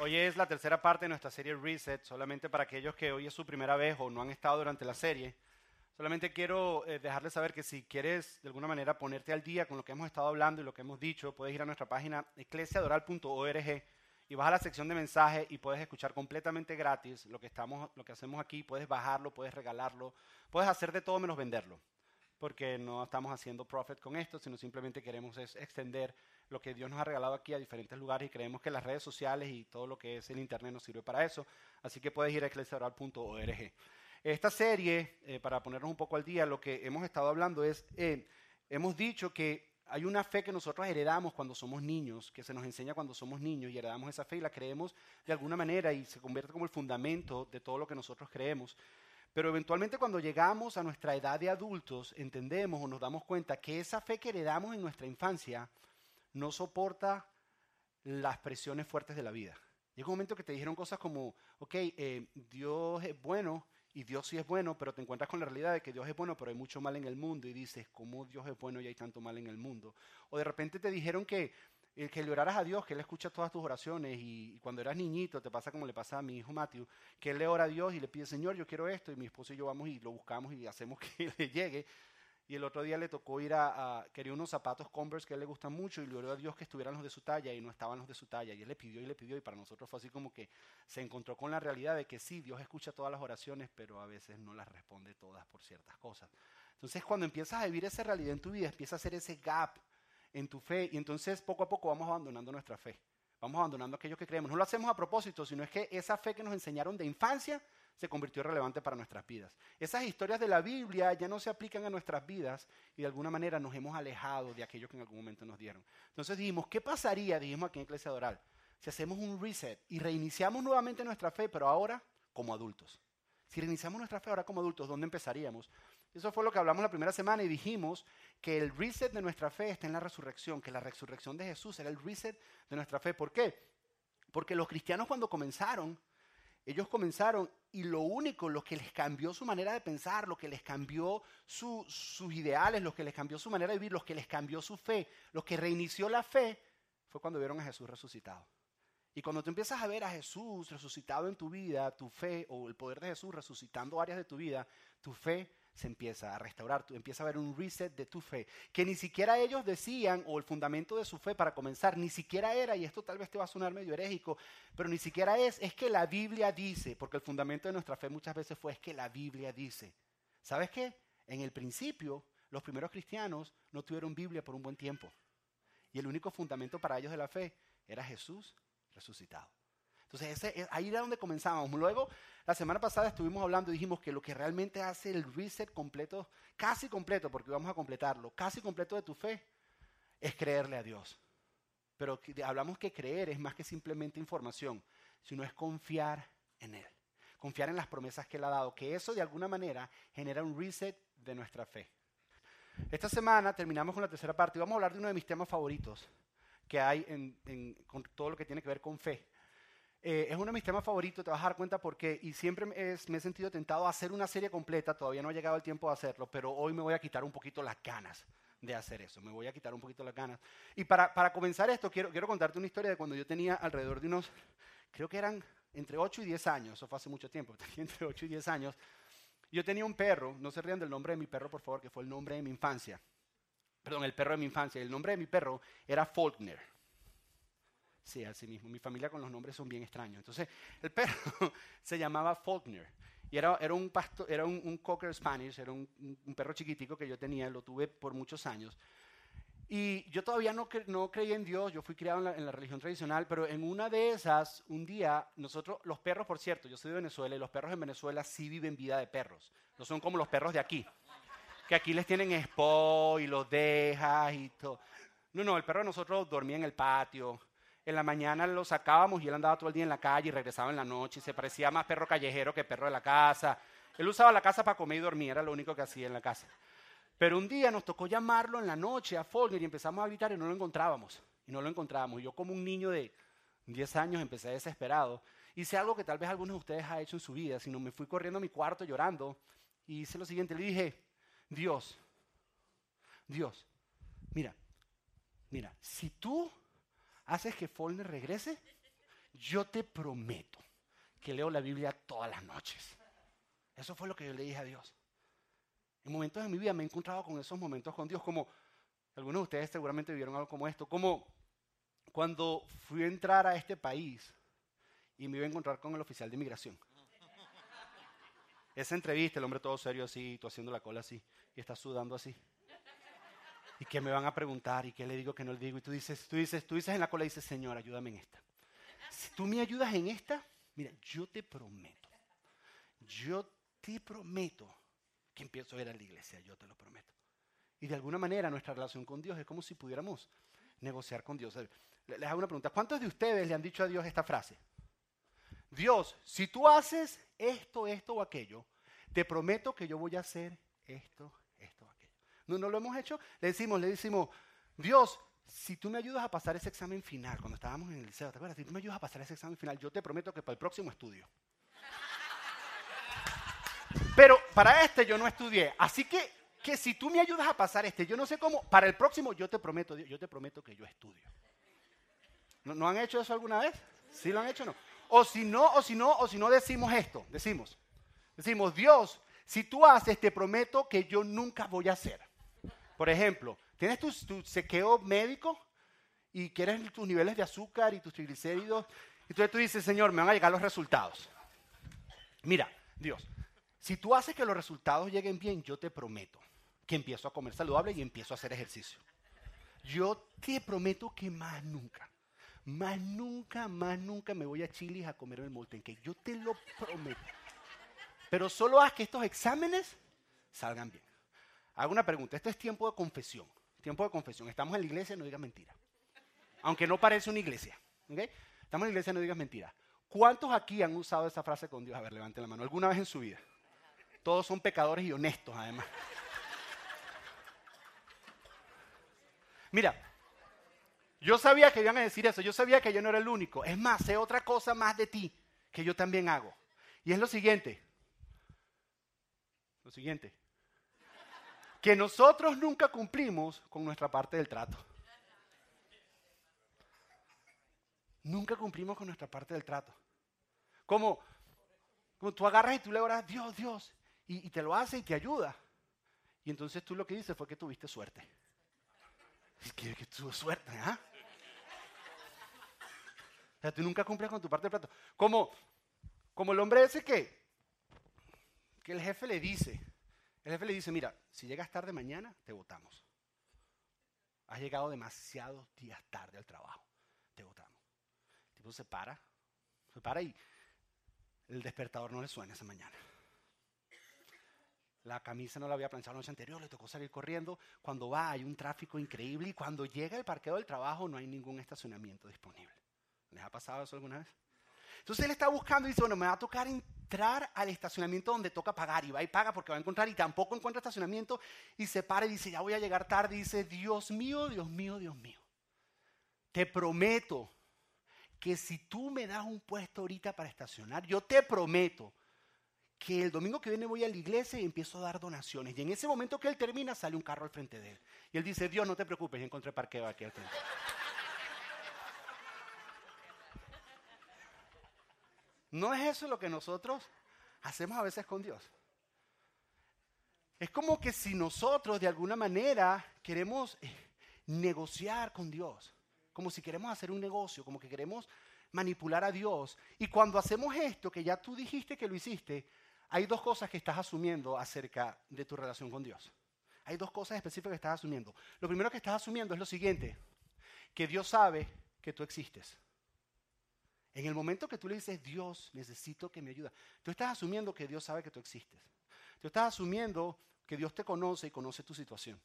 Hoy es la tercera parte de nuestra serie Reset, solamente para aquellos que hoy es su primera vez o no han estado durante la serie. Solamente quiero eh, dejarles saber que si quieres de alguna manera ponerte al día con lo que hemos estado hablando y lo que hemos dicho, puedes ir a nuestra página eclesiadoral.org y vas a la sección de mensajes y puedes escuchar completamente gratis lo que, estamos, lo que hacemos aquí. Puedes bajarlo, puedes regalarlo, puedes hacer de todo menos venderlo porque no estamos haciendo profit con esto, sino simplemente queremos extender lo que Dios nos ha regalado aquí a diferentes lugares y creemos que las redes sociales y todo lo que es el Internet nos sirve para eso. Así que puedes ir a eclesiaoral.org. Esta serie, eh, para ponernos un poco al día, lo que hemos estado hablando es, eh, hemos dicho que hay una fe que nosotros heredamos cuando somos niños, que se nos enseña cuando somos niños y heredamos esa fe y la creemos de alguna manera y se convierte como el fundamento de todo lo que nosotros creemos. Pero eventualmente cuando llegamos a nuestra edad de adultos, entendemos o nos damos cuenta que esa fe que heredamos en nuestra infancia no soporta las presiones fuertes de la vida. Llega un momento que te dijeron cosas como, ok, eh, Dios es bueno y Dios sí es bueno, pero te encuentras con la realidad de que Dios es bueno, pero hay mucho mal en el mundo y dices, ¿cómo Dios es bueno y hay tanto mal en el mundo? O de repente te dijeron que el que le oraras a Dios, que Él escucha todas tus oraciones y, cuando eras niñito te pasa como le pasa a mi hijo Matthew, que Él le ora a Dios y le pide, Señor, yo quiero esto y mi esposo y yo vamos y lo buscamos y hacemos que le llegue. Y el otro día le tocó ir a, quería unos zapatos Converse que a él le gustan mucho y le oró a Dios que estuvieran los de su talla y no estaban los de su talla. Y él le pidió y le pidió y para nosotros fue así como que se encontró con la realidad de que sí, Dios escucha todas las oraciones, pero a veces no las responde todas por ciertas cosas. Entonces cuando empiezas a vivir esa realidad en tu vida, empieza a hacer ese gap en tu fe y entonces poco a poco vamos abandonando nuestra fe. Vamos abandonando aquello que creemos. No lo hacemos a propósito, sino es que esa fe que nos enseñaron de infancia se convirtió relevante para nuestras vidas. Esas historias de la Biblia ya no se aplican a nuestras vidas y de alguna manera nos hemos alejado de aquello que en algún momento nos dieron. Entonces dijimos, ¿qué pasaría, dijimos aquí en Iglesia Doral, si hacemos un reset y reiniciamos nuevamente nuestra fe, pero ahora como adultos? Si reiniciamos nuestra fe ahora como adultos, ¿dónde empezaríamos? Eso fue lo que hablamos la primera semana y dijimos que el reset de nuestra fe está en la resurrección, que la resurrección de Jesús era el reset de nuestra fe. ¿Por qué? Porque los cristianos cuando comenzaron, ellos comenzaron y lo único, lo que les cambió su manera de pensar, lo que les cambió sus ideales, lo que les cambió su manera de vivir, lo que les cambió su fe, lo que reinició la fe, fue cuando vieron a Jesús resucitado. Y cuando tú empiezas a ver a Jesús resucitado en tu vida, tu fe o el poder de Jesús resucitando áreas de tu vida, tu fe se empieza a restaurar, empieza a haber un reset de tu fe, que ni siquiera ellos decían, o el fundamento de su fe para comenzar, ni siquiera era, y esto tal vez te va a sonar medio herégico, pero ni siquiera es, es que la Biblia dice, porque el fundamento de nuestra fe muchas veces fue, es que la Biblia dice. ¿Sabes qué? En el principio, los primeros cristianos no tuvieron Biblia por un buen tiempo, y el único fundamento para ellos de la fe era Jesús resucitado. Entonces, ese, ahí era donde comenzábamos. Luego, la semana pasada estuvimos hablando y dijimos que lo que realmente hace el reset completo, casi completo, porque vamos a completarlo, casi completo de tu fe, es creerle a Dios. Pero hablamos que creer es más que simplemente información, sino es confiar en Él. Confiar en las promesas que Él ha dado, que eso de alguna manera genera un reset de nuestra fe. Esta semana terminamos con la tercera parte y vamos a hablar de uno de mis temas favoritos que hay en, con todo lo que tiene que ver con fe. Eh, es uno de mis temas favoritos, te vas a dar cuenta por qué. Y siempre me, he sentido tentado a hacer una serie completa, todavía no ha llegado el tiempo de hacerlo, pero hoy me voy a quitar un poquito las ganas de hacer eso, me voy a quitar un poquito las ganas. Y para, para comenzar esto, quiero, quiero contarte una historia de cuando yo tenía alrededor de unos, creo que eran entre 8 y 10 años, eso fue hace mucho tiempo, tenía entre 8 y 10 años. Yo tenía un perro, no se rían del nombre de mi perro, por favor, que fue el nombre de mi infancia. Perdón, el perro de mi infancia. El nombre de mi perro era Faulkner. Sí, así mismo. Mi familia con los nombres son bien extraños. Entonces, el perro se llamaba Faulkner. Y era, era, un, pasto, era un, Cocker Spanish, era un, perro chiquitico que yo tenía, lo tuve por muchos años. Y yo todavía no, no creía en Dios, yo fui criado en la, en la, religión tradicional, pero en una de esas, un día, nosotros, los perros, por cierto, yo soy de Venezuela y los perros en Venezuela sí viven vida de perros. No son como los perros de aquí, que aquí les tienen expo y los dejas y todo. No, no, el perro de nosotros dormía en el patio, en la mañana lo sacábamos y él andaba todo el día en la calle y regresaba en la noche se parecía más perro callejero que perro de la casa. Él usaba la casa para comer y dormir, era lo único que hacía en la casa. Pero un día nos tocó llamarlo en la noche a Faulkner y empezamos a gritar y no lo encontrábamos. Y no lo encontrábamos. yo como un niño de 10 años empecé desesperado. Hice algo que tal vez algunos de ustedes han hecho en su vida, sino me fui corriendo a mi cuarto llorando y hice lo siguiente, le dije, Dios, Dios, mira, mira, si tú haces que Faulkner regrese, yo te prometo que leo la Biblia todas las noches. Eso fue lo que yo le dije a Dios. En momentos de mi vida me he encontrado con esos momentos con Dios, como algunos de ustedes seguramente vivieron algo como esto, como cuando fui a entrar a este país y me iba a encontrar con el oficial de inmigración. Esa entrevista, el hombre todo serio así, tú haciendo la cola así, y está sudando así. ¿Y qué me van a preguntar? ¿Y qué le digo que no le digo? Y tú dices, tú dices, tú dices en la cola y dices, Señor, ayúdame en esta. Si tú me ayudas en esta, mira, yo te prometo, yo te prometo que empiezo a ir a la iglesia, yo te lo prometo. Y de alguna manera nuestra relación con Dios es como si pudiéramos negociar con Dios. Les hago una pregunta. ¿Cuántos de ustedes le han dicho a Dios esta frase? Dios, si tú haces esto, esto o aquello, te prometo que yo voy a hacer esto. No, no lo hemos hecho. Le decimos, le decimos, Dios, si tú me ayudas a pasar ese examen final, cuando estábamos en el liceo, ¿te acuerdas? Si tú me ayudas a pasar ese examen final, yo te prometo que para el próximo estudio. Pero para este yo no estudié. Así que, que si tú me ayudas a pasar este, yo no sé cómo, para el próximo yo te prometo, yo te prometo que yo estudio. ¿No, han hecho eso alguna vez? ¿Sí lo han hecho o no? O si no, o si no, o si no decimos esto, decimos, decimos, Dios, si tú haces, te prometo que yo nunca voy a hacer. Por ejemplo, tienes tu, tu sequeo médico y quieres tus niveles de azúcar y tus triglicéridos, y entonces tú dices, Señor, me van a llegar los resultados. Mira, Dios, si tú haces que los resultados lleguen bien, yo te prometo que empiezo a comer saludable y empiezo a hacer ejercicio. Yo te prometo que más nunca, más nunca, más nunca me voy a Chile a comer el molten cake. Yo te lo prometo. Pero solo haz que estos exámenes salgan bien. Hago una pregunta. Esto es tiempo de confesión. Tiempo de confesión. Estamos en la iglesia, no digas mentira. Aunque no parece una iglesia. Estamos en la iglesia, no digas mentira. ¿Cuántos aquí han usado esa frase con Dios? A ver, levanten la mano. ¿Alguna vez en su vida? Todos son pecadores y honestos, además. Mira, yo sabía que iban a decir eso, yo sabía que yo no era el único. Es más, sé otra cosa más de ti que yo también hago. Y es lo siguiente. Lo siguiente. Que nosotros nunca cumplimos con nuestra parte del trato. Nunca cumplimos con nuestra parte del trato. Como, como tú agarras y tú le oras, Dios, Dios, y, te lo hace y te ayuda. Y entonces tú lo que dices fue que tuviste suerte. Es que, que tuvo suerte, ¿ah? O sea, tú nunca cumples con tu parte del plato. Como, como el hombre ese que, que el jefe le dice, el jefe le dice, mira, si llegas tarde mañana, te votamos. Has llegado demasiados días tarde al trabajo, te votamos. El tipo se para, se para y el despertador no le suena esa mañana. La camisa no la había planchado la noche anterior, le tocó salir corriendo. Cuando va hay un tráfico increíble y cuando llega el parqueo del trabajo no hay ningún estacionamiento disponible. ¿Les ha pasado eso alguna vez? Entonces él está buscando y dice, bueno, me va a tocar entrar al estacionamiento donde toca pagar. Y va y paga porque va a encontrar y tampoco encuentra estacionamiento. Y se para y dice, ya voy a llegar tarde. Y dice, Dios mío, Dios mío, Dios mío. Te prometo que si tú me das un puesto ahorita para estacionar, yo te prometo que el domingo que viene voy a la iglesia y empiezo a dar donaciones. Y en ese momento que él termina, sale un carro al frente de él. Y él dice, Dios, no te preocupes, encontré parqueo aquí al frente. ¿No es eso lo que nosotros hacemos a veces con Dios? Es como que si nosotros de alguna manera queremos eh, negociar con Dios, como si queremos hacer un negocio, como que queremos manipular a Dios. Y cuando hacemos esto, que ya tú dijiste que lo hiciste, hay dos cosas que estás asumiendo acerca de tu relación con Dios. Hay dos cosas específicas que estás asumiendo. Lo primero que estás asumiendo es lo siguiente, que Dios sabe que tú existes. En el momento que tú le dices, Dios, necesito que me ayude, tú estás asumiendo que Dios sabe que tú existes. Tú estás asumiendo que Dios te conoce y conoce tu situación.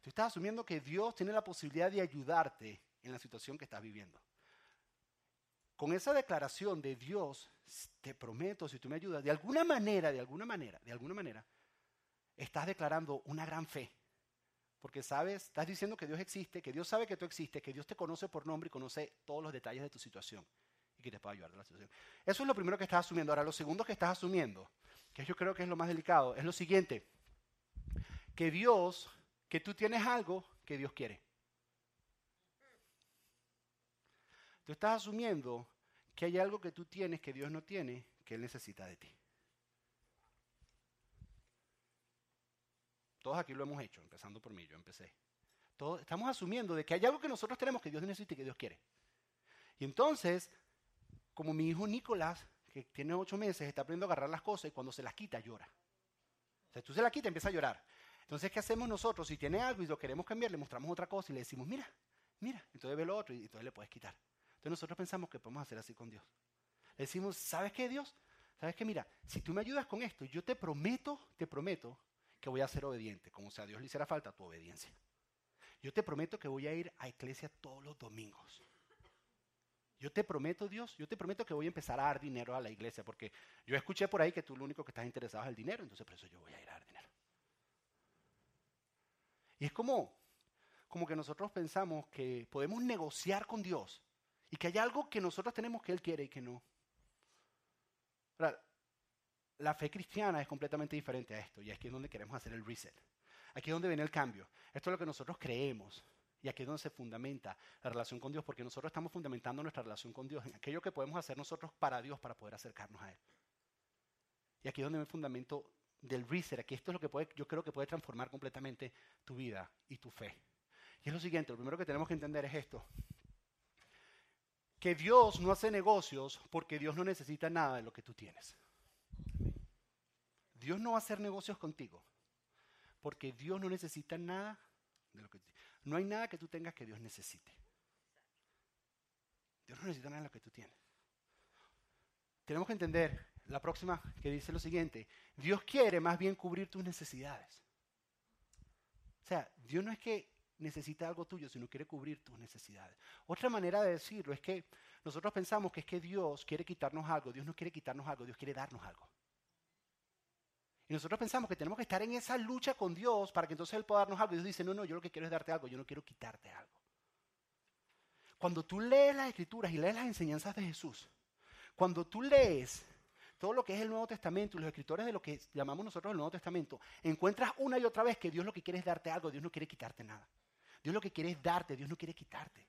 Tú estás asumiendo que Dios tiene la posibilidad de ayudarte en la situación que estás viviendo. Con esa declaración de Dios, te prometo, si tú me ayudas, de alguna manera, de alguna manera, de alguna manera, estás declarando una gran fe. Porque sabes, estás diciendo que Dios existe, que Dios sabe que tú existes, que Dios te conoce por nombre y conoce todos los detalles de tu situación y que te puede ayudar en la situación. Eso es lo primero que estás asumiendo. Ahora, lo segundo que estás asumiendo, que yo creo que es lo más delicado, es lo siguiente. Que Dios, que tú tienes algo que Dios quiere. Tú estás asumiendo que hay algo que tú tienes que Dios no tiene, que Él necesita de ti. Todos aquí lo hemos hecho, empezando por mí, yo empecé. Todos estamos asumiendo de que hay algo que nosotros tenemos que Dios necesita y que Dios quiere. Y entonces, como mi hijo Nicolás, que tiene ocho meses, está aprendiendo a agarrar las cosas y cuando se las quita llora. O sea, tú se las quita empieza a llorar. Entonces, ¿qué hacemos nosotros? Si tiene algo y lo queremos cambiar, le mostramos otra cosa y le decimos, mira, mira, entonces ve lo otro y entonces le puedes quitar. Entonces nosotros pensamos que podemos hacer así con Dios. Le decimos, ¿sabes qué, Dios? ¿Sabes qué? Mira, si tú me ayudas con esto, yo te prometo, te prometo que voy a ser obediente, como si a Dios le hiciera falta tu obediencia. Yo te prometo que voy a ir a iglesia todos los domingos. Yo te prometo, Dios, yo te prometo que voy a empezar a dar dinero a la iglesia, porque yo escuché por ahí que tú lo único que estás interesado es el dinero, entonces por eso yo voy a ir a dar dinero. Y es como, como que nosotros pensamos que podemos negociar con Dios y que hay algo que nosotros tenemos que Él quiere y que no. La fe cristiana es completamente diferente a esto y aquí es donde queremos hacer el reset. Aquí es donde viene el cambio. Esto es lo que nosotros creemos. Y aquí es donde se fundamenta la relación con Dios, porque nosotros estamos fundamentando nuestra relación con Dios en aquello que podemos hacer nosotros para Dios para poder acercarnos a Él. Y aquí es donde el fundamento del reset. Aquí esto es lo que puede, yo creo que puede transformar completamente tu vida y tu fe. Y es lo siguiente, lo primero que tenemos que entender es esto. Que Dios no hace negocios porque Dios no necesita nada de lo que tú tienes. Dios no va a hacer negocios contigo porque Dios no necesita nada de lo que tú no hay nada que tú tengas que Dios necesite. Dios no necesita nada de lo que tú tienes. Tenemos que entender la próxima que dice lo siguiente. Dios quiere más bien cubrir tus necesidades. O sea, Dios no es que necesita algo tuyo, sino quiere cubrir tus necesidades. Otra manera de decirlo es que nosotros pensamos que es que Dios quiere quitarnos algo. Dios no quiere quitarnos algo, Dios quiere darnos algo. Y nosotros pensamos que tenemos que estar en esa lucha con Dios para que entonces Él pueda darnos algo. Y Dios dice, no, no, yo lo que quiero es darte algo, yo no quiero quitarte algo. Cuando tú lees las escrituras y lees las enseñanzas de Jesús, cuando tú lees todo lo que es el Nuevo Testamento y los escritores de lo que llamamos nosotros el Nuevo Testamento, encuentras una y otra vez que Dios lo que quiere es darte algo, Dios no quiere quitarte nada. Dios lo que quiere es darte, Dios no quiere quitarte.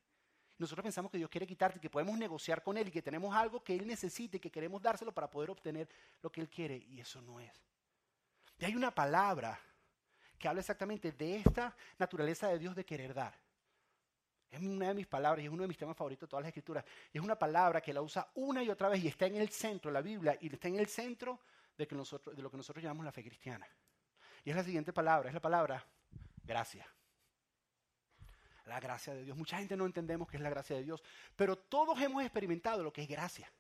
Nosotros pensamos que Dios quiere quitarte, que podemos negociar con Él y que tenemos algo que Él necesite y que queremos dárselo para poder obtener lo que Él quiere. Y eso no es. Y hay una palabra que habla exactamente de esta naturaleza de Dios de querer dar. Es una de mis palabras y es uno de mis temas favoritos de todas las escrituras. Y es una palabra que la usa una y otra vez y está en el centro, la Biblia, y está en el centro de, de lo que nosotros llamamos la fe cristiana. Y es la siguiente palabra, es la palabra gracia. La gracia de Dios. Mucha gente no entendemos qué es la gracia de Dios, pero todos hemos experimentado lo que es gracia.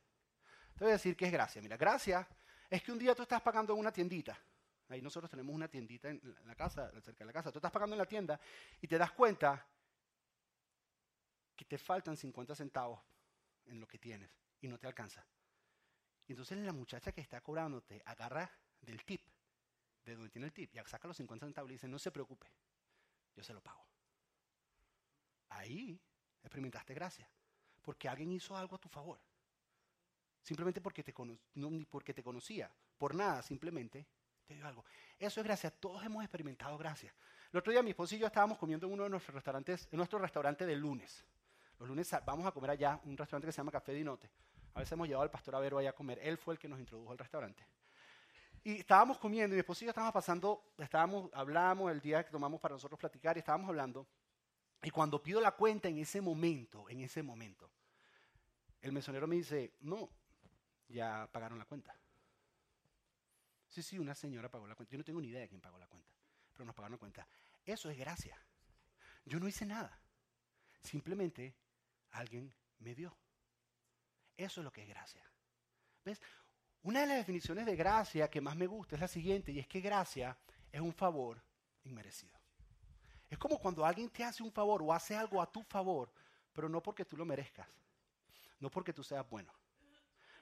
Te voy a decir qué es gracia. Mira, gracia es que un día tú estás pagando en una tiendita Ahí nosotros tenemos una tiendita en la casa, cerca de la casa. Tú estás pagando en la tienda y te das cuenta que te faltan 50 centavos en lo que tienes y no te alcanza. Y entonces la muchacha que está cobrándote agarra del tip, de donde tiene el tip, y saca los 50 centavos y dice, no se preocupe, yo se lo pago. Ahí experimentaste gracia, porque alguien hizo algo a tu favor. Simplemente porque te, porque te conocía, por nada, simplemente algo. Eso es gracia. Todos hemos experimentado gracia. El otro día mi esposo y yo estábamos comiendo en uno de nuestros restaurantes, en nuestro restaurante de lunes. Los lunes vamos a comer allá, un restaurante que se llama Café Dinote. A veces hemos llevado al pastor Avero allá a comer. Él fue el que nos introdujo al restaurante. Y estábamos comiendo y mi esposo y yo estábamos pasando, estábamos, hablamos el día que tomamos para nosotros platicar y estábamos hablando. Y cuando pido la cuenta en ese momento, en ese momento, el mesonero me dice, no, ya pagaron la cuenta. Sí, sí, una señora pagó la cuenta. Yo no tengo ni idea de quién pagó la cuenta, pero nos pagaron la cuenta. Eso es gracia. Yo no hice nada. Simplemente alguien me dio. Eso es lo que es gracia. ¿Ves? Una de las definiciones de gracia que más me gusta es la siguiente, y es que gracia es un favor inmerecido. Es como cuando alguien te hace un favor o hace algo a tu favor, pero no porque tú lo merezcas, no porque tú seas bueno,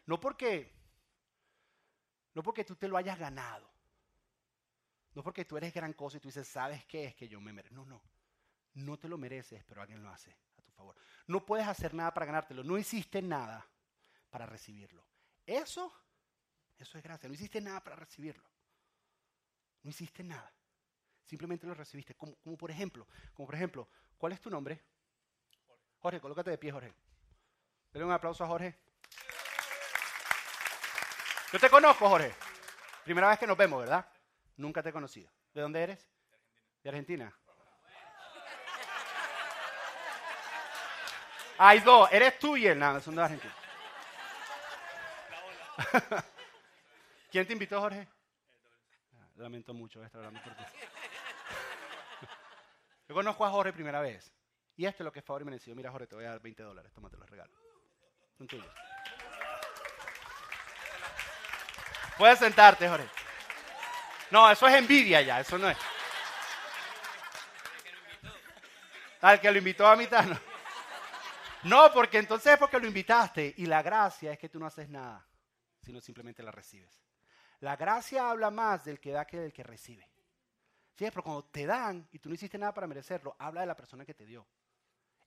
no porque no porque tú te lo hayas ganado. No porque tú eres gran cosa y tú dices, ¿sabes qué es que yo me merezco? No, no. No te lo mereces, pero alguien lo hace a tu favor. No puedes hacer nada para ganártelo. No hiciste nada para recibirlo. Eso, eso es gracia. No hiciste nada para recibirlo. No hiciste nada. Simplemente lo recibiste. Como, como por ejemplo, como por ejemplo, ¿cuál es tu nombre? Jorge, colócate de pie, Jorge. Dale un aplauso a Jorge. Yo te conozco, Jorge. Primera vez que nos vemos, ¿verdad? Nunca te he conocido. ¿De dónde eres? De Argentina. Hay dos. Eres tú y él. Nada, son de Argentina. ¿Quién te invitó, Jorge? Ah, lamento mucho estar hablando por ti. Yo conozco a Jorge primera vez. Y esto es lo que es favor y merecido. Mira, Jorge, te voy a dar 20 dólares. Tómate los regalos. Son tuyos. Puedes sentarte, Jorge. No, eso es envidia ya. Eso no es. Al que lo invitó a mitad, no. No, porque entonces es porque lo invitaste. Y la gracia es que tú no haces nada, sino simplemente la recibes. La gracia habla más del que da que del que recibe. ¿Sí? Pero cuando te dan y tú no hiciste nada para merecerlo, habla de la persona que te dio.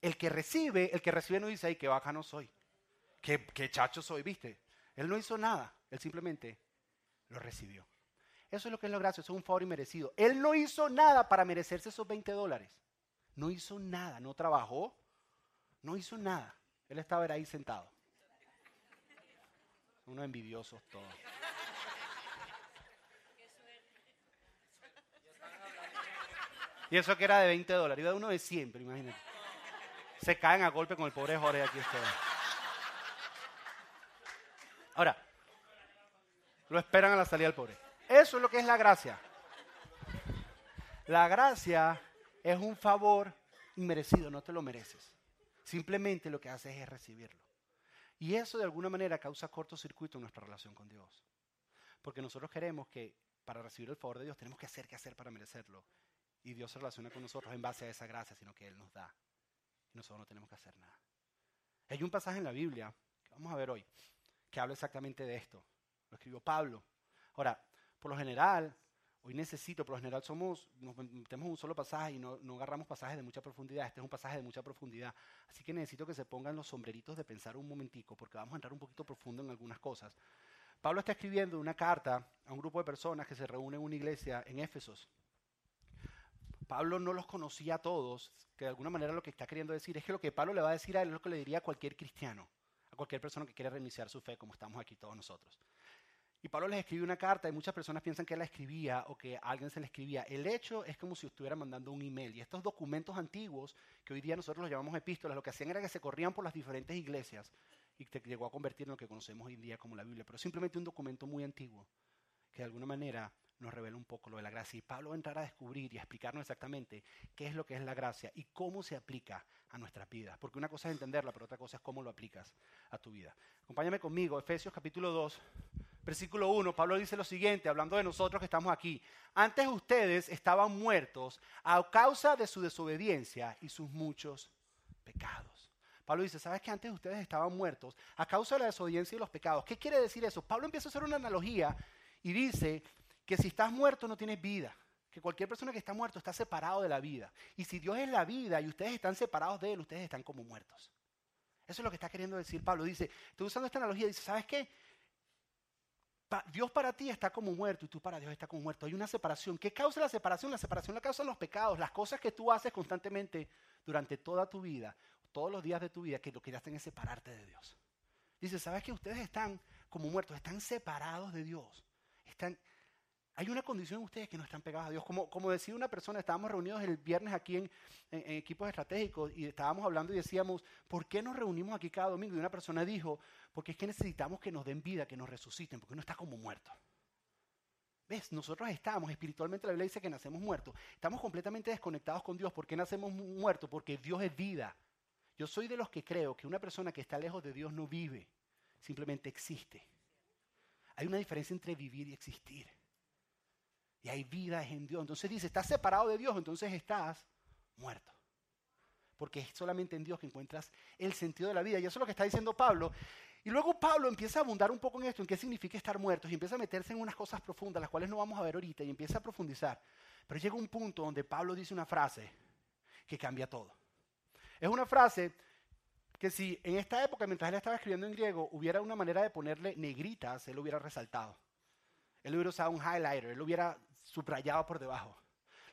El que recibe, el que recibe no dice, ay, qué no soy. Qué, qué chacho soy, ¿viste? Él no hizo nada. Él simplemente lo recibió. Eso es lo que es lo gracioso, es un favor inmerecido. Él no hizo nada para merecerse esos 20 dólares. No hizo nada, no trabajó, no hizo nada. Él estaba ahí sentado. Unos envidiosos todos. Y eso que era de 20 dólares. Iba uno de siempre, imagínate. Se caen a golpe con el pobre Jorge aquí. Este. Ahora, lo esperan a la salida del pobre. Eso es lo que es la gracia. La gracia es un favor inmerecido, no te lo mereces. Simplemente lo que haces es recibirlo. Y eso de alguna manera causa cortocircuito en nuestra relación con Dios. Porque nosotros queremos que para recibir el favor de Dios tenemos que hacer que hacer para merecerlo. Y Dios se relaciona con nosotros en base a esa gracia, sino que Él nos da. Y nosotros no tenemos que hacer nada. Hay un pasaje en la Biblia, que vamos a ver hoy, que habla exactamente de esto. Lo escribió Pablo. Ahora, por lo general, hoy necesito, por lo general somos, nos metemos un solo pasaje y no, no, agarramos pasajes de mucha profundidad. Este es un pasaje de mucha profundidad. Así que necesito que se pongan los sombreritos de pensar un momentico, porque vamos a entrar un poquito profundo en algunas cosas. Pablo está escribiendo una carta a un grupo de personas que se reúnen en una iglesia en Éfesos. Pablo no los conocía a todos, que de alguna manera lo que está queriendo decir es que lo que Pablo le va a decir a él es lo que le diría a cualquier cristiano, a cualquier persona que quiere reiniciar su fe, como estamos aquí todos nosotros. Y Pablo les escribe una carta y muchas personas piensan que él la escribía o que alguien se la escribía. El hecho es como si estuviera mandando un email. Y estos documentos antiguos, que hoy día nosotros los llamamos epístolas, lo que hacían era que se corrían por las diferentes iglesias y te llegó a convertir en lo que conocemos hoy en día como la Biblia. Pero simplemente un documento muy antiguo que de alguna manera nos revela un poco lo de la gracia. Y Pablo entrará a descubrir y a explicarnos exactamente qué es lo que es la gracia y cómo se aplica a nuestras vidas. Porque una cosa es entenderla, pero otra cosa es cómo lo aplicas a tu vida. Acompáñame conmigo, Efesios capítulo 2, versículo 1. Pablo dice lo siguiente, hablando de nosotros que estamos aquí. Antes ustedes estaban muertos a causa de su desobediencia y sus muchos pecados. Pablo dice, ¿sabes que antes ustedes estaban muertos a causa de la desobediencia y los pecados? ¿Qué quiere decir eso? Pablo empieza a hacer una analogía y dice que si estás muerto no tienes vida, que cualquier persona que está muerto está separado de la vida. Y si Dios es la vida y ustedes están separados de Él, ustedes están como muertos. Eso es lo que está queriendo decir Pablo. Dice, estoy usando esta analogía, dice, ¿sabes qué? Dios para ti está como muerto y tú para Dios está como muerto. Hay una separación. ¿Qué causa la separación? La separación la causan los pecados, las cosas que tú haces constantemente durante toda tu vida, todos los días de tu vida, que lo que hacen es separarte de Dios. Dice, ¿sabes que ustedes están como muertos? Están separados de Dios. Están, hay una condición en ustedes que no están pegados a Dios. Como, como decía una persona, estábamos reunidos el viernes aquí en, equipos estratégicos y estábamos hablando y decíamos, ¿por qué nos reunimos aquí cada domingo? Y una persona dijo, porque es que necesitamos que nos den vida, que nos resuciten, porque uno está como muerto. ¿Ves? Nosotros estamos, espiritualmente la Biblia dice que nacemos muertos. Estamos completamente desconectados con Dios. ¿Por qué nacemos muertos? Porque Dios es vida. Yo soy de los que creo que una persona que está lejos de Dios no vive, simplemente existe. Hay una diferencia entre vivir y existir. Y hay vida en Dios. Entonces dice, estás separado de Dios, entonces estás muerto. Porque es solamente en Dios que encuentras el sentido de la vida. Y eso es lo que está diciendo Pablo. Y luego Pablo empieza a abundar un poco en esto, en qué significa estar muertos, y empieza a meterse en unas cosas profundas, las cuales no vamos a ver ahorita, y empieza a profundizar. Pero llega un punto donde Pablo dice una frase que cambia todo. Es una frase que si en esta época, mientras él estaba escribiendo en griego, hubiera una manera de ponerle negritas, él lo hubiera resaltado. Él hubiera usado un highlighter, él hubiera subrayado por debajo.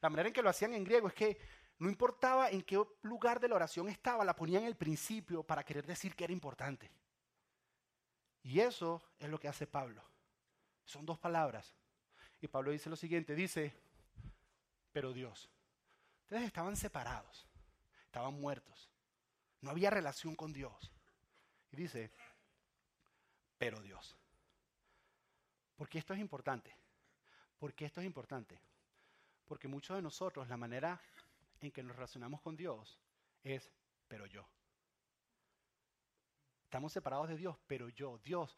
La manera en que lo hacían en griego es que no importaba en qué lugar de la oración estaba, la ponían en el principio para querer decir que era importante. Y eso es lo que hace Pablo. Son dos palabras. Y Pablo dice lo siguiente, dice, pero Dios. Ustedes estaban separados, estaban muertos, no había relación con Dios. Y dice, pero Dios. Porque esto es importante. Porque esto es importante. Porque muchos de nosotros, la manera en que nos relacionamos con Dios es, pero yo. Estamos separados de Dios, pero yo. Dios,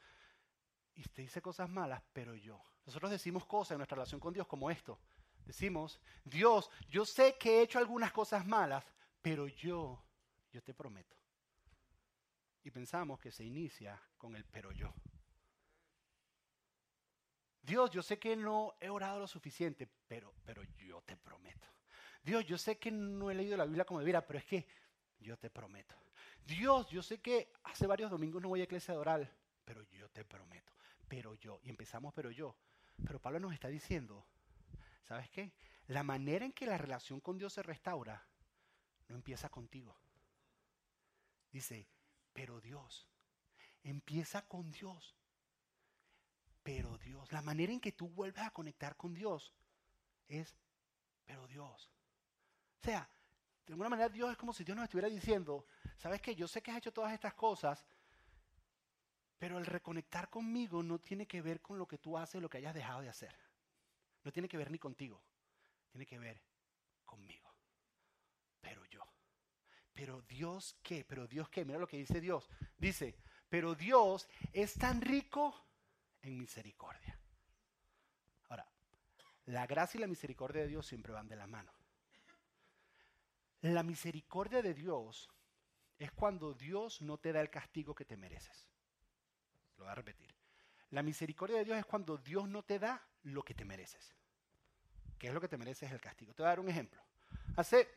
y usted dice cosas malas, pero yo. Nosotros decimos cosas en nuestra relación con Dios como esto. Decimos, Dios, yo sé que he hecho algunas cosas malas, pero yo, yo te prometo. Y pensamos que se inicia con el pero yo. Dios, yo sé que no he orado lo suficiente, pero, pero yo te prometo. Dios, yo sé que no he leído la Biblia como debiera, pero es que yo te prometo. Dios, yo sé que hace varios domingos no voy a iglesia oral, pero yo te prometo. Pero yo, y empezamos pero yo. Pero Pablo nos está diciendo, ¿sabes qué? La manera en que la relación con Dios se restaura no empieza contigo. Dice, pero Dios. Empieza con Dios. Pero Dios. La manera en que tú vuelves a conectar con Dios es, pero Dios. O sea, de alguna manera Dios es como si Dios nos estuviera diciendo, ¿sabes qué? Yo sé que has hecho todas estas cosas, pero el reconectar conmigo no tiene que ver con lo que tú haces, lo que hayas dejado de hacer. No tiene que ver ni contigo. Tiene que ver conmigo. Pero yo. Pero Dios qué? Pero Dios qué? Mira lo que dice Dios. Dice, pero Dios es tan rico en misericordia. Ahora, la gracia y la misericordia de Dios siempre van de la mano. La misericordia de Dios es cuando Dios no te da el castigo que te mereces. Lo voy a repetir. La misericordia de Dios es cuando Dios no te da lo que te mereces. ¿Qué es lo que te mereces? El castigo. Te voy a dar un ejemplo. Hace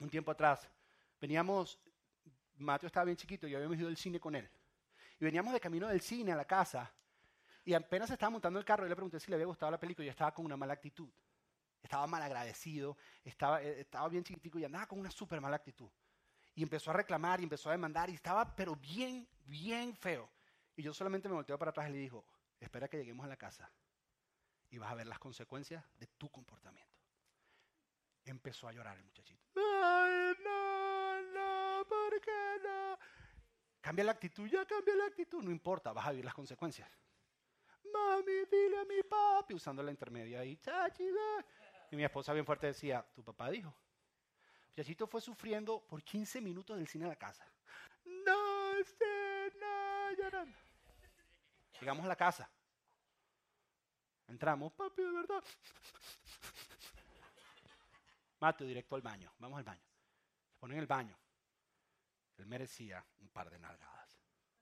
un tiempo atrás, veníamos, Mateo estaba bien chiquito y habíamos ido al cine con él. Y veníamos de camino del cine a la casa y apenas estaba montando el carro y le pregunté si le había gustado la película y yo estaba con una mala actitud. Estaba mal agradecido, estaba, eh, estaba bien chiquitico y andaba con una súper mala actitud. Y empezó a reclamar y empezó a demandar y estaba pero bien, bien feo. Y yo solamente me volteé para atrás y le dijo, espera que lleguemos a la casa y vas a ver las consecuencias de tu comportamiento. Empezó a llorar el muchachito. Ay, no, no, ¿por qué no? Cambia la actitud, ya cambia la actitud, no importa, vas a vivir las consecuencias. Mami, dile a mi papi, usando la intermedia ahí, y mi esposa bien fuerte decía, tu papá dijo. El muchachito fue sufriendo por 15 minutos del cine a la casa. No sé, no, llorando. Llegamos a la casa. Entramos, papi, de verdad. Mateo, directo al baño. Vamos al baño. Se pone en el baño. Él merecía un par de nalgadas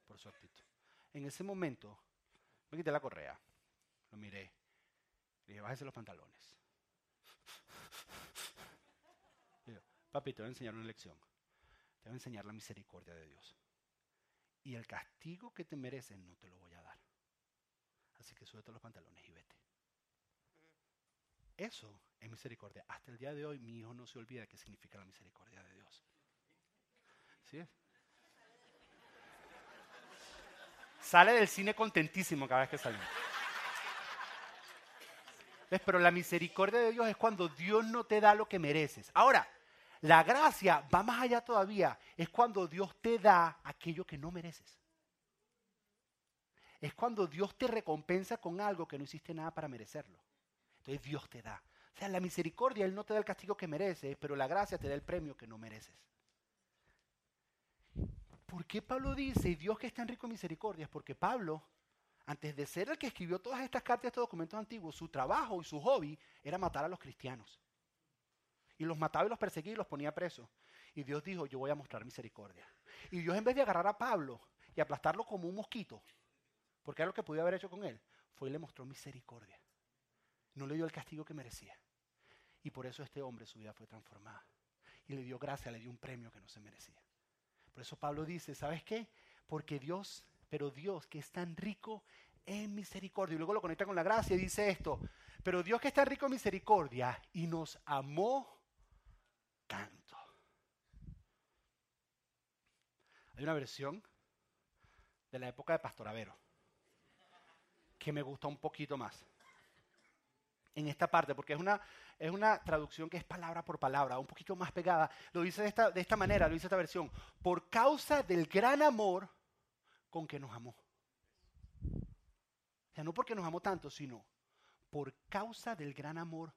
por su actitud. En ese momento, me quité la correa. Lo miré. Le dije, bájese los pantalones. Le papi, te voy a enseñar una lección. Te voy a enseñar la misericordia de Dios. Y el castigo que te mereces no te lo voy a dar. Así que súbete los pantalones y vete. Eso es misericordia. Hasta el día de hoy mi hijo no se olvida qué significa la misericordia de Dios. ¿Sí es? Sale del cine contentísimo cada vez que sale. Pero la misericordia de Dios es cuando Dios no te da lo que mereces. Ahora, la gracia va más allá todavía. Es cuando Dios te da aquello que no mereces es cuando Dios te recompensa con algo que no hiciste nada para merecerlo. Entonces Dios te da. O sea, la misericordia, Él no te da el castigo que mereces, pero la gracia te da el premio que no mereces. ¿Por qué Pablo dice, Dios que es tan rico en misericordia? Es porque Pablo, antes de ser el que escribió todas estas cartas, estos documentos antiguos, su trabajo y su hobby era matar a los cristianos. Y los mataba y los perseguía y los ponía presos. Y Dios dijo, yo voy a mostrar misericordia. Y Dios en vez de agarrar a Pablo y aplastarlo como un mosquito, porque era lo que podía haber hecho con él. Fue y le mostró misericordia. No le dio el castigo que merecía. Y por eso este hombre su vida fue transformada. Y le dio gracia, le dio un premio que no se merecía. Por eso Pablo dice, ¿sabes qué? Porque Dios, pero Dios que es tan rico en misericordia. Y luego lo conecta con la gracia y dice esto. Pero Dios que está rico en misericordia y nos amó tanto. Hay una versión de la época de Pastor Avero que me gusta un poquito más. En esta parte, porque es una, es una traducción que es palabra por palabra, un poquito más pegada. Lo dice de esta, de esta manera, lo dice esta versión. Por causa del gran amor con que nos amó. O sea, no porque nos amó tanto, sino por causa del gran amor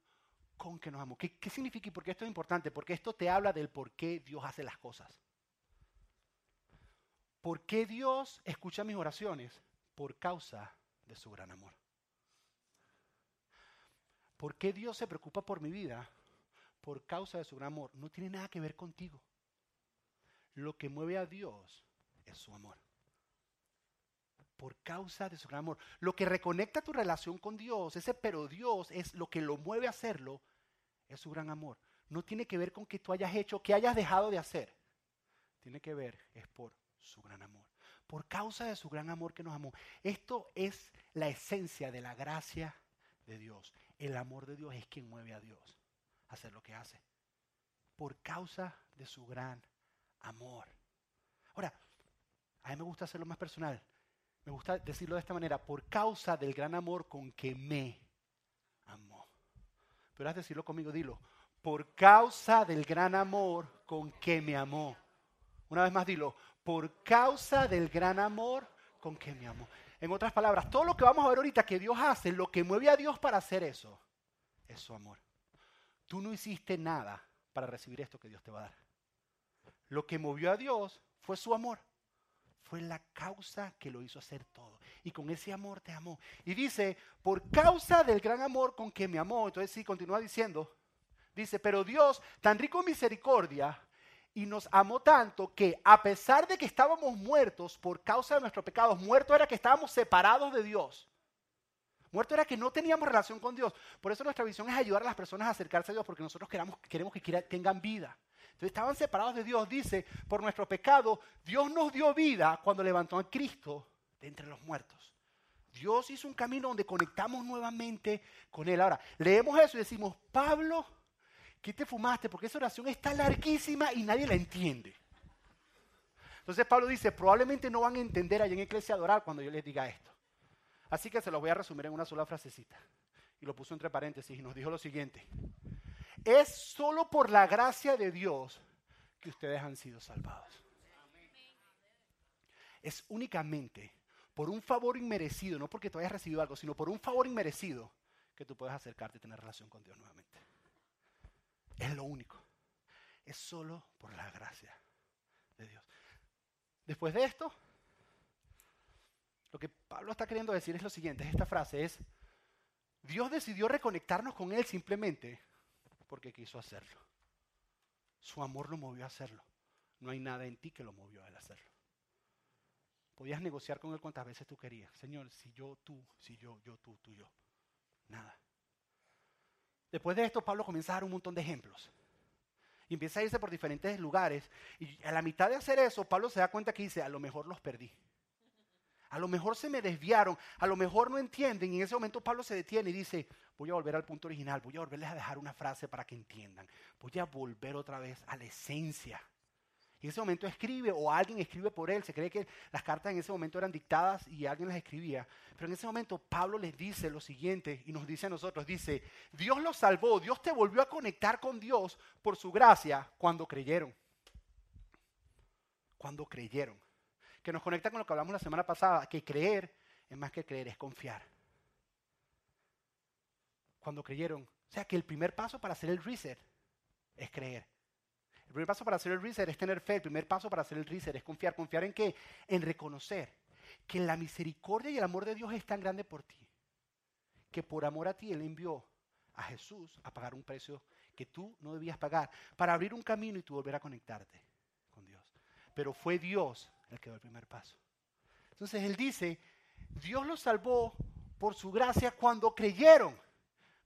con que nos amó. ¿Qué, ¿Qué, significa y por qué esto es importante? Porque esto te habla del por qué Dios hace las cosas. ¿Por qué Dios escucha mis oraciones? Por causa de su gran amor. ¿Por qué Dios se preocupa por mi vida? Por causa de su gran amor. No tiene nada que ver contigo. Lo que mueve a Dios es su amor por causa de su gran amor. Lo que reconecta tu relación con Dios, ese pero Dios es lo que lo mueve a hacerlo, es su gran amor. No tiene que ver con que tú hayas hecho, que hayas dejado de hacer. Tiene que ver, es por su gran amor. Por causa de su gran amor que nos amó. Esto es la esencia de la gracia de Dios. El amor de Dios es quien mueve a Dios a hacer lo que hace. Por causa de su gran amor. Ahora, a mí me gusta hacerlo más personal. Me gusta decirlo de esta manera, por causa del gran amor con que me amó. Pero has decirlo conmigo, dilo, por causa del gran amor con que me amó. Una vez más, dilo, por causa del gran amor con que me amó. En otras palabras, todo lo que vamos a ver ahorita que Dios hace, lo que mueve a Dios para hacer eso, es su amor. Tú no hiciste nada para recibir esto que Dios te va a dar. Lo que movió a Dios fue su amor fue la causa que lo hizo hacer todo. Y con ese amor te amó. Y dice, por causa del gran amor con que me amó, entonces sí, continúa diciendo, dice, pero Dios, tan rico en misericordia, y nos amó tanto que a pesar de que estábamos muertos por causa de nuestros pecados, muerto era que estábamos separados de Dios. Muerto era que no teníamos relación con Dios. Por eso nuestra visión es ayudar a las personas a acercarse a Dios, porque nosotros queremos, que tengan vida estaban separados de Dios. Dice, por nuestro pecado, Dios nos dio vida cuando levantó a Cristo de entre los muertos. Dios hizo un camino donde conectamos nuevamente con Él. Ahora, leemos eso y decimos, Pablo, ¿qué te fumaste? Porque esa oración está larguísima y nadie la entiende. Entonces Pablo dice, probablemente no van a entender allá en Iglesia Adorar cuando yo les diga esto. Así que se lo voy a resumir en una sola frasecita. Y lo puso entre paréntesis y nos dijo lo siguiente. Es solo por la gracia de Dios que ustedes han sido salvados. Es únicamente por un favor inmerecido, no porque tú hayas recibido algo, sino por un favor inmerecido que tú puedes acercarte y tener relación con Dios nuevamente. Es lo único. Es solo por la gracia de Dios. Después de esto, lo que Pablo está queriendo decir es lo siguiente, esta frase es, Dios decidió reconectarnos con Él simplemente porque quiso hacerlo. Su amor lo movió a hacerlo. No hay nada en ti que lo movió a él hacerlo. Podías negociar con él cuantas veces tú querías. Señor, si yo, tú, si yo, yo, tú, tú, yo. Nada. Después de esto, Pablo comienza a dar un montón de ejemplos. Y empieza a irse por diferentes lugares. Y a la mitad de hacer eso, Pablo se da cuenta que dice, a lo mejor los perdí. A lo mejor se me desviaron, a lo mejor no entienden. Y en ese momento Pablo se detiene y dice, voy a volver al punto original, voy a volverles a dejar una frase para que entiendan. Voy a volver otra vez a la esencia. En ese momento escribe o alguien escribe por él. Se cree que las cartas en ese momento eran dictadas y alguien las escribía. Pero en ese momento Pablo les dice lo siguiente y nos dice a nosotros, dice, Dios los salvó, Dios te volvió a conectar con Dios por su gracia cuando creyeron. Cuando creyeron que nos conecta con lo que hablamos la semana pasada, que creer es más que creer, es confiar. Cuando creyeron, o sea que el primer paso para hacer el reset es creer. El primer paso para hacer el reset es tener fe. El primer paso para hacer el reset es confiar. ¿Confiar en qué? En reconocer que la misericordia y el amor de Dios es tan grande por ti. Que por amor a ti Él envió a Jesús a pagar un precio que tú no debías pagar. Para abrir un camino y tú volver a conectarte con Dios. Pero fue Dios el que dio el primer paso. Entonces él dice, Dios los salvó por su gracia cuando creyeron.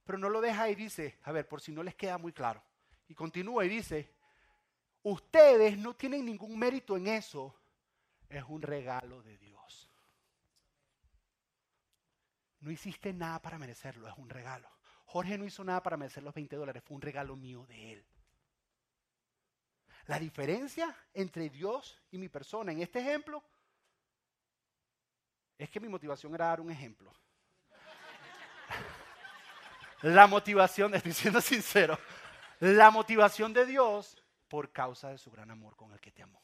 Pero no lo deja y dice, a ver, por si no les queda muy claro. Y continúa y dice, ustedes no tienen ningún mérito en eso, es un regalo de Dios. No hiciste nada para merecerlo, es un regalo. Jorge no hizo nada para merecer los 20 dólares, fue un regalo mío de él. La diferencia entre Dios y mi persona en este ejemplo es que mi motivación era dar un ejemplo. La motivación, estoy siendo sincero, la motivación de Dios por causa de su gran amor con el que te amó.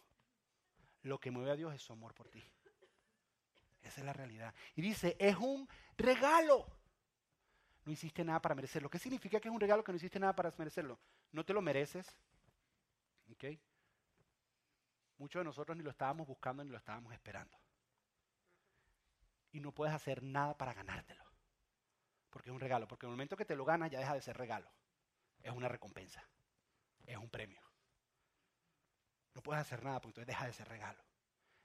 Lo que mueve a Dios es su amor por ti. Esa es la realidad. Y dice, es un regalo. No hiciste nada para merecerlo. ¿Qué significa que es un regalo que no hiciste nada para merecerlo? No te lo mereces. ¿Ok? Muchos de nosotros ni lo estábamos buscando ni lo estábamos esperando. Y no puedes hacer nada para ganártelo. Porque es un regalo. Porque en el momento que te lo ganas ya deja de ser regalo. Es una recompensa. Es un premio. No puedes hacer nada porque entonces deja de ser regalo.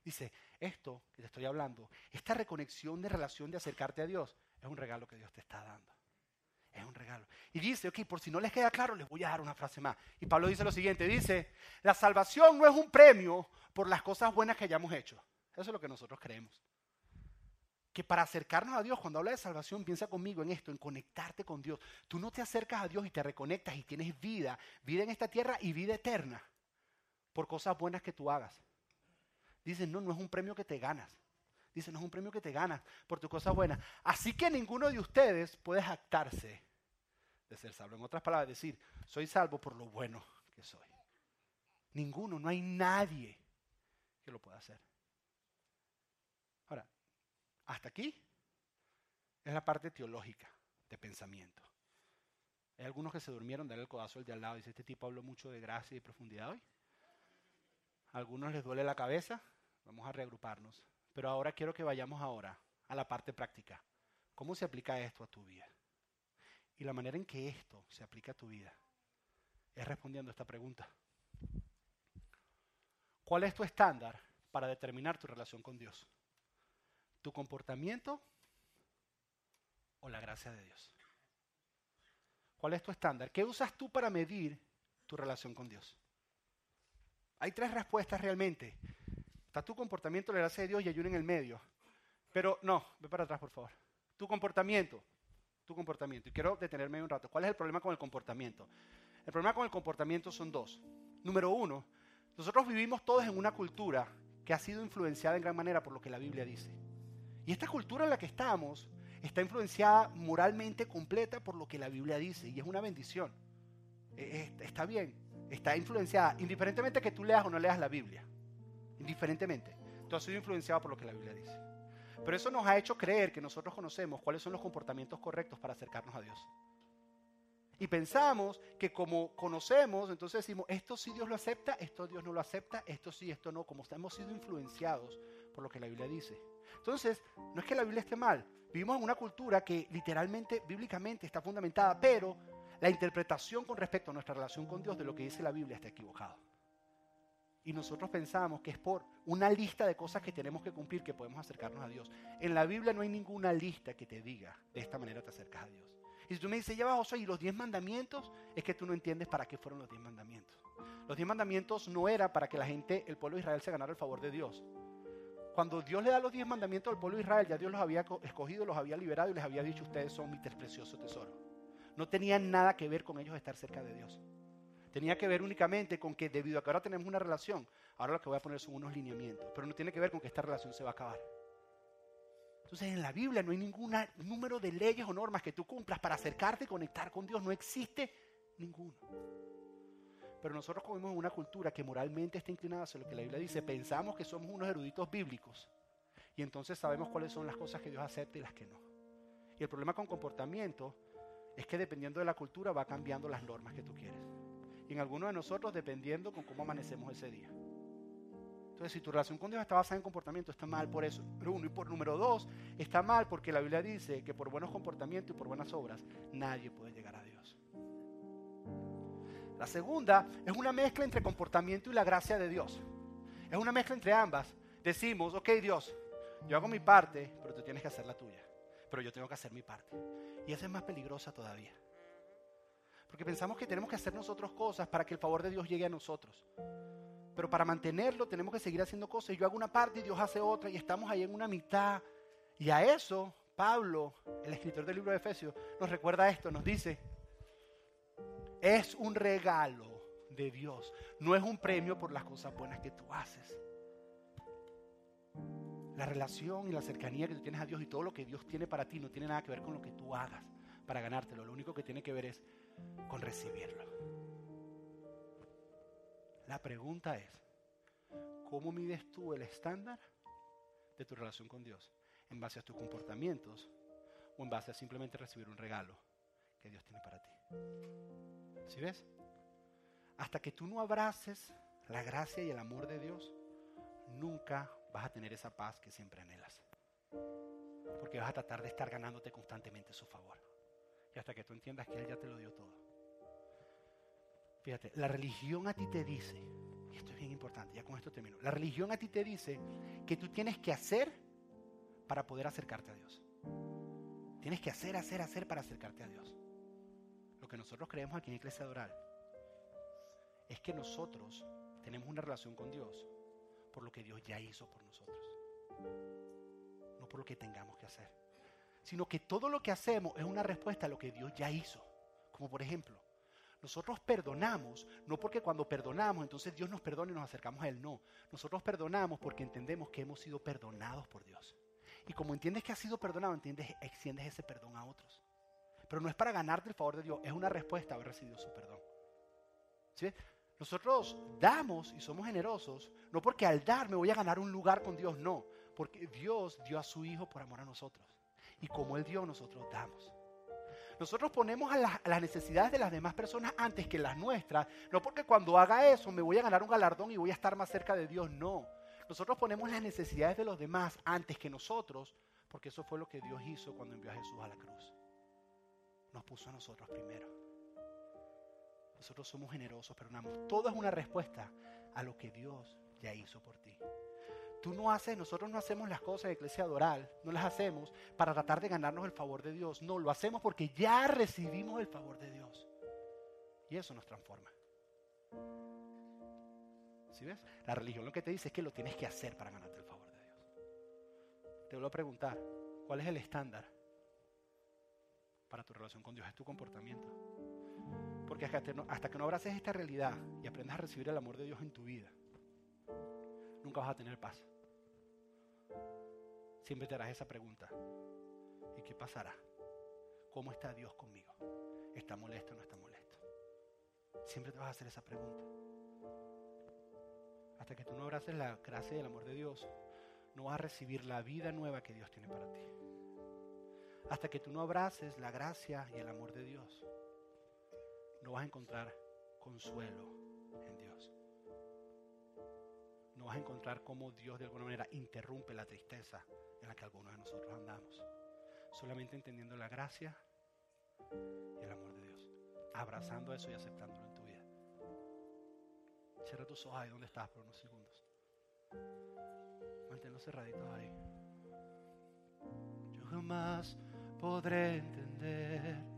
Dice, esto que te estoy hablando, esta reconexión de relación de acercarte a Dios, es un regalo que Dios te está dando. Es un regalo. Y dice, ok, por si no les queda claro, les voy a dar una frase más. Y Pablo dice lo siguiente, dice, la salvación no es un premio por las cosas buenas que hayamos hecho. Eso es lo que nosotros creemos. Que para acercarnos a Dios, cuando habla de salvación, piensa conmigo en esto, en conectarte con Dios. Tú no te acercas a Dios y te reconectas y tienes vida, vida en esta tierra y vida eterna, por cosas buenas que tú hagas. Dicen, no, no es un premio que te ganas. Dicen, no es un premio que te ganas por tu cosa buena. Así que ninguno de ustedes puede jactarse de ser salvo. En otras palabras, decir, soy salvo por lo bueno que soy. Ninguno, no hay nadie que lo pueda hacer. Ahora, hasta aquí es la parte teológica de pensamiento. Hay algunos que se durmieron, darle el codazo al de al lado. Dice, este tipo habló mucho de gracia y profundidad hoy. Algunos les duele la cabeza, Vamos a reagruparnos. Pero ahora quiero que vayamos ahora a la parte práctica. ¿Cómo se aplica esto a tu vida? Y la manera en que esto se aplica a tu vida es respondiendo a esta pregunta. ¿Cuál es tu estándar para determinar tu relación con Dios? ¿Tu comportamiento o la gracia de Dios? ¿Cuál es tu estándar? ¿Qué usas tú para medir tu relación con Dios? Hay tres respuestas realmente tu comportamiento, la gracia de Dios y ayuno en el medio. Pero no, ve para atrás, por favor. Tu comportamiento, tu comportamiento. Y quiero detenerme un rato. ¿Cuál es el problema con el comportamiento? El problema con el comportamiento son dos. Número uno, nosotros vivimos todos en una cultura que ha sido influenciada en gran manera por lo que la Biblia dice. Y esta cultura en la que estamos está influenciada moralmente completa por lo que la Biblia dice. Y es una bendición. E, e, está bien, está influenciada, indiferentemente que tú leas o no leas la Biblia indiferentemente. Tú has sido influenciado por lo que la Biblia dice. Pero eso nos ha hecho creer que nosotros conocemos cuáles son los comportamientos correctos para acercarnos a Dios. Y pensamos que como conocemos, entonces decimos, esto sí Dios lo acepta, esto Dios no lo acepta, esto sí, esto no, como hemos sido influenciados por lo que la Biblia dice. Entonces, no es que la Biblia esté mal, vivimos en una cultura que literalmente, bíblicamente está fundamentada, pero la interpretación con respecto a nuestra relación con Dios de lo que dice la Biblia está equivocada y nosotros pensamos que es por una lista de cosas que tenemos que cumplir que podemos acercarnos a Dios. En la Biblia no hay ninguna lista que te diga, de esta manera te acercas a Dios. Y si tú me dices, ya va, José, ¿y los diez mandamientos? Es que tú no entiendes para qué fueron los diez mandamientos. Los diez mandamientos no era para que la gente, el pueblo de Israel, se ganara el favor de Dios. Cuando Dios le da los diez mandamientos al pueblo de Israel, ya Dios los había escogido, los había liberado y les había dicho, ustedes son mi precioso tesoro. No tenían nada que ver con ellos estar cerca de Dios. Tenía que ver únicamente con que debido a que ahora tenemos una relación, ahora lo que voy a poner son unos lineamientos, pero no tiene que ver con que esta relación se va a acabar. Entonces en la Biblia no hay ningún número de leyes o normas que tú cumplas para acercarte y conectar con Dios. No existe ninguno. Pero nosotros comemos en una cultura que moralmente está inclinada hacia lo que la Biblia dice. Pensamos que somos unos eruditos bíblicos. Y entonces sabemos cuáles son las cosas que Dios acepta y las que no. Y el problema con comportamiento es que dependiendo de la cultura va cambiando las normas que tú quieres y en algunos de nosotros dependiendo con cómo amanecemos ese día. Entonces, si tu relación con Dios está basada en comportamiento, está mal por eso. Número uno. Y por número dos, está mal porque la Biblia dice que por buenos comportamientos y por buenas obras, nadie puede llegar a Dios. La segunda es una mezcla entre comportamiento y la gracia de Dios. Es una mezcla entre ambas. Decimos, ok Dios, yo hago mi parte, pero tú tienes que hacer la tuya. Pero yo tengo que hacer mi parte. Y esa es más peligrosa todavía. Porque pensamos que tenemos que hacer nosotros cosas para que el favor de Dios llegue a nosotros. Pero para mantenerlo tenemos que seguir haciendo cosas. Yo hago una parte y Dios hace otra y estamos ahí en una mitad. Y a eso Pablo, el escritor del libro de Efesios, nos recuerda esto, nos dice, es un regalo de Dios, no es un premio por las cosas buenas que tú haces. La relación y la cercanía que tú tienes a Dios y todo lo que Dios tiene para ti no tiene nada que ver con lo que tú hagas para ganártelo. Lo único que tiene que ver es con recibirlo. La pregunta es, ¿cómo mides tú el estándar de tu relación con Dios? ¿En base a tus comportamientos o en base a simplemente recibir un regalo que Dios tiene para ti? ¿Sí ves? Hasta que tú no abraces la gracia y el amor de Dios, nunca vas a tener esa paz que siempre anhelas. Porque vas a tratar de estar ganándote constantemente su favor. Y hasta que tú entiendas que Él ya te lo dio todo. Fíjate, la religión a ti te dice, y esto es bien importante, ya con esto termino, la religión a ti te dice que tú tienes que hacer para poder acercarte a Dios. Tienes que hacer, hacer, hacer para acercarte a Dios. Lo que nosotros creemos aquí en Iglesia Doral es que nosotros tenemos una relación con Dios por lo que Dios ya hizo por nosotros. No por lo que tengamos que hacer. Sino que todo lo que hacemos es una respuesta a lo que Dios ya hizo. Como por ejemplo, nosotros perdonamos, no porque cuando perdonamos, entonces Dios nos perdona y nos acercamos a Él, no. Nosotros perdonamos porque entendemos que hemos sido perdonados por Dios. Y como entiendes que has sido perdonado, entiendes, extiendes ese perdón a otros. Pero no es para ganarte el favor de Dios, es una respuesta a haber recibido su perdón. ¿Sí? Nosotros damos y somos generosos, no porque al dar me voy a ganar un lugar con Dios, no, porque Dios dio a su Hijo por amor a nosotros. Y como Él dio, nosotros damos. Nosotros ponemos a, las necesidades de las demás personas antes que las nuestras, no porque cuando haga eso me voy a ganar un galardón y voy a estar más cerca de Dios, no. Nosotros ponemos las necesidades de los demás antes que nosotros, porque eso fue lo que Dios hizo cuando envió a Jesús a la cruz. Nos puso a nosotros primero. Nosotros somos generosos, perdonamos. Todo es una respuesta a lo que Dios ya hizo por ti. Tú no haces, nosotros no hacemos las cosas de iglesia adoral, no las hacemos para tratar de ganarnos el favor de Dios. No, lo hacemos porque ya recibimos el favor de Dios. Y eso nos transforma. ¿Sí ves? La religión lo que te dice es que lo tienes que hacer para ganarte el favor de Dios. Te vuelvo a preguntar, ¿cuál es el estándar para tu relación con Dios? Es tu comportamiento. Porque hasta, que no abraces esta realidad y aprendas a recibir el amor de Dios en tu vida, nunca vas a tener paz. Siempre te harás esa pregunta. ¿Y qué pasará? ¿Cómo está Dios conmigo? ¿Está molesto o no está molesto? Siempre te vas a hacer esa pregunta. Hasta que tú no abraces la gracia y el amor de Dios, no vas a recibir la vida nueva que Dios tiene para ti. Hasta que tú no abraces la gracia y el amor de Dios, no vas a encontrar consuelo en Dios. No vas a encontrar cómo Dios de alguna manera interrumpe la tristeza en la que algunos de nosotros andamos. Solamente entendiendo la gracia y el amor de Dios. Abrazando eso y aceptándolo en tu vida. Cierra tus ojos ahí donde estás por unos segundos. Manténlos cerraditos ahí. Yo jamás podré entender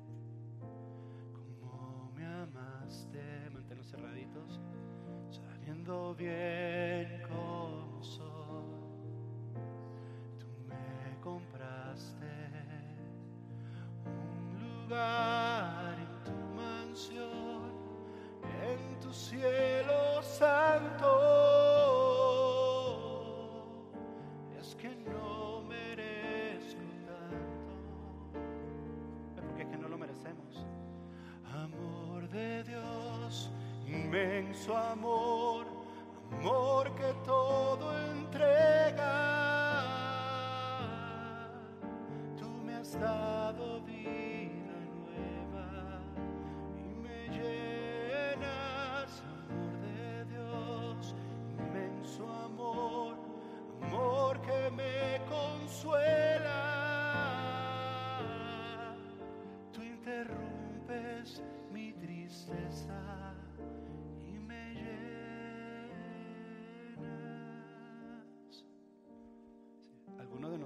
manténlos cerraditos, sabiendo bien inmenso amor, amor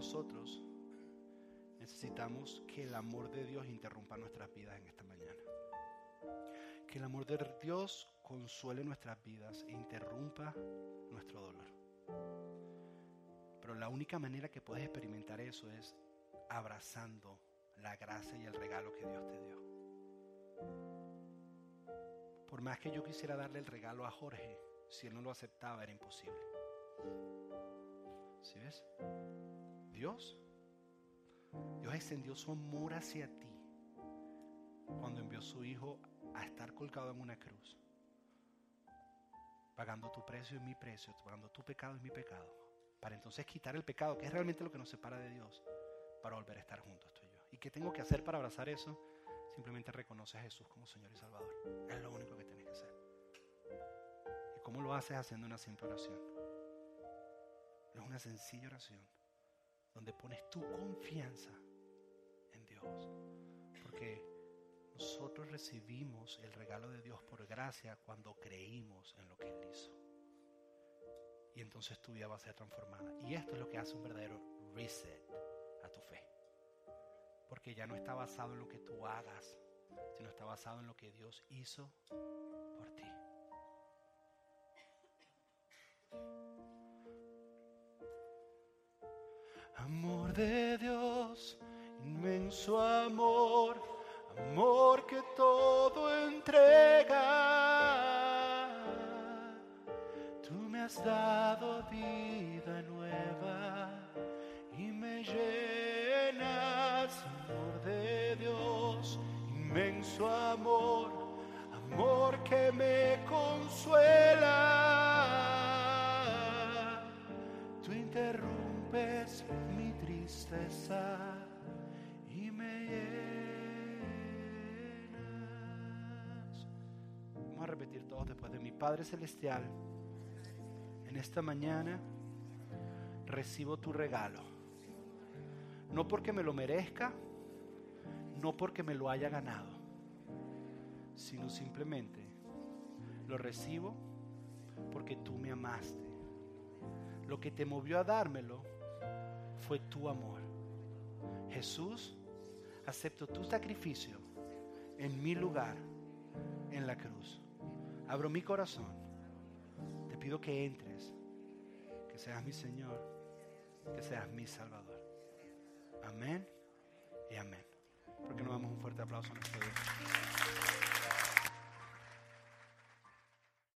nosotros necesitamos que el amor de Dios interrumpa nuestras vidas en esta mañana. Que el amor de Dios consuele nuestras vidas e interrumpa nuestro dolor. Pero la única manera que puedes experimentar eso es abrazando la gracia y el regalo que Dios te dio. Por más que yo quisiera darle el regalo a Jorge, si él no lo aceptaba era imposible. ¿Sí ves? Dios, Dios extendió su amor hacia ti cuando envió a su Hijo a estar colgado en una cruz, pagando tu precio y mi precio, pagando tu pecado y mi pecado, para entonces quitar el pecado, que es realmente lo que nos separa de Dios, para volver a estar juntos tú y yo. ¿Y qué tengo que hacer para abrazar eso? Simplemente reconoce a Jesús como Señor y Salvador. Es lo único que tienes que hacer. ¿Y cómo lo haces haciendo una simple oración? Es una sencilla oración donde pones tu confianza en Dios. Porque nosotros recibimos el regalo de Dios por gracia cuando creímos en lo que Él hizo. Y entonces tu vida va a ser transformada. Y esto es lo que hace un verdadero reset a tu fe. Porque ya no está basado en lo que tú hagas, sino está basado en lo que Dios hizo por ti. Amor de Dios, inmenso amor, amor que todo entrega. Tú me has dado vida nueva y me llenas, amor de Dios, inmenso amor, amor que me consuela. Tú interrumpes tristeza y me llenas. Vamos a repetir todos después de mi Padre Celestial. En esta mañana recibo tu regalo. No porque me lo merezca, no porque me lo haya ganado, sino simplemente lo recibo porque tú me amaste. Lo que te movió a dármelo fue tu amor. Jesús, acepto tu sacrificio en mi lugar en la cruz. Abro mi corazón. Te pido que entres, que seas mi Señor, que seas mi Salvador. Amén y amén. Porque nos damos un fuerte aplauso a nuestro Dios.